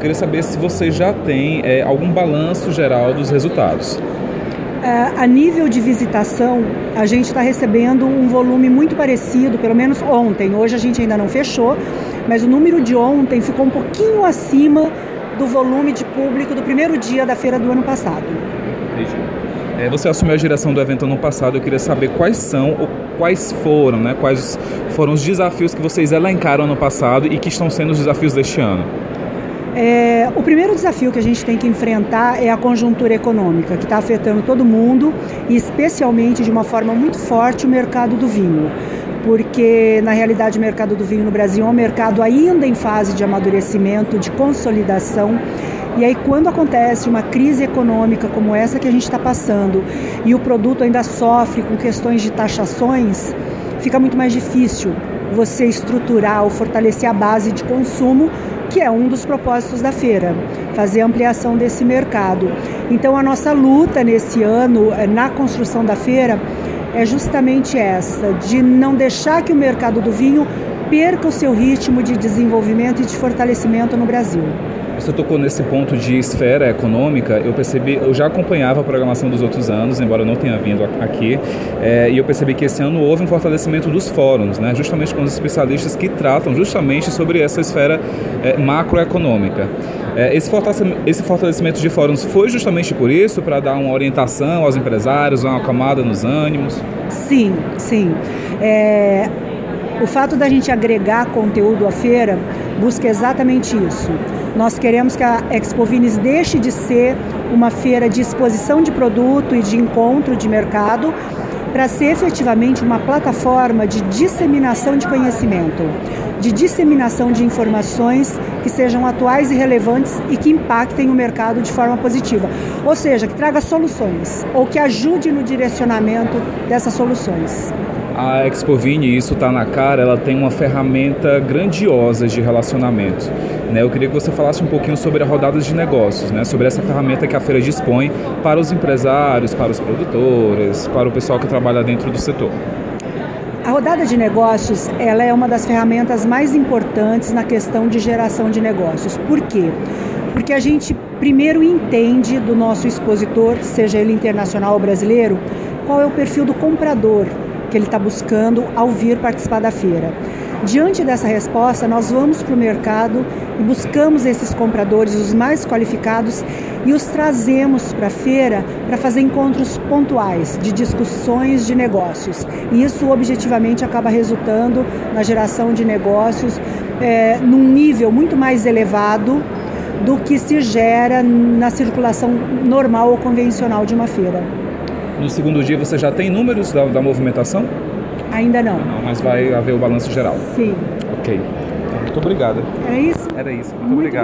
eu queria saber se você já tem é, algum balanço geral dos resultados. É, a nível de visitação, a gente está recebendo um volume muito parecido, pelo menos ontem. Hoje a gente ainda não fechou, mas o número de ontem ficou um pouquinho acima do volume de público do primeiro dia da feira do ano passado. É, você assumiu a direção do evento ano passado. Eu queria saber quais são ou quais foram, né? Quais foram os desafios que vocês elencaram ano passado e que estão sendo os desafios deste ano. É, o primeiro desafio que a gente tem que enfrentar é a conjuntura econômica, que está afetando todo mundo e especialmente de uma forma muito forte o mercado do vinho. Porque, na realidade, o mercado do vinho no Brasil é um mercado ainda em fase de amadurecimento, de consolidação. E aí, quando acontece uma crise econômica como essa que a gente está passando e o produto ainda sofre com questões de taxações, fica muito mais difícil você estruturar ou fortalecer a base de consumo que é um dos propósitos da feira, fazer ampliação desse mercado. Então, a nossa luta nesse ano eh, na construção da feira é justamente essa, de não deixar que o mercado do vinho perca o seu ritmo de desenvolvimento e de fortalecimento no Brasil. Você tocou nesse ponto de esfera econômica, eu percebi, eu já acompanhava a programação dos outros anos, embora eu não tenha vindo aqui, é, e eu percebi que esse ano houve um fortalecimento dos fóruns, né, justamente com os especialistas que tratam justamente sobre essa esfera é, macroeconômica. É, esse, fortalecimento, esse fortalecimento de fóruns foi justamente por isso, para dar uma orientação aos empresários, uma camada nos ânimos? Sim, sim. O fato da gente agregar conteúdo à feira busca exatamente isso. Nós queremos que a Expo Vines deixe de ser uma feira de exposição de produto e de encontro de mercado para ser efetivamente uma plataforma de disseminação de conhecimento, de disseminação de informações que sejam atuais e relevantes e que impactem o mercado de forma positiva. Ou seja, que traga soluções ou que ajude no direcionamento dessas soluções. A Expovine, isso está na cara, ela tem uma ferramenta grandiosa de relacionamento. Né? Eu queria que você falasse um pouquinho sobre a rodada de negócios, né? sobre essa ferramenta que a feira dispõe para os empresários, para os produtores, para o pessoal que trabalha dentro do setor. A rodada de negócios ela é uma das ferramentas mais importantes na questão de geração de negócios. Por quê? Porque a gente primeiro entende do nosso expositor, seja ele internacional ou brasileiro, qual é o perfil do comprador que ele está buscando ao vir participar da feira. Diante dessa resposta, nós vamos para o mercado e buscamos esses compradores, os mais qualificados, e os trazemos para a feira para fazer encontros pontuais de discussões de negócios. E isso objetivamente acaba resultando na geração de negócios é, num nível muito mais elevado do que se gera na circulação normal ou convencional de uma feira. No segundo dia você já tem números da, da movimentação? Ainda não. Não, mas vai haver o balanço geral. Sim. Ok. Então, muito obrigada. Era isso? Era isso. Muito, muito obrigado.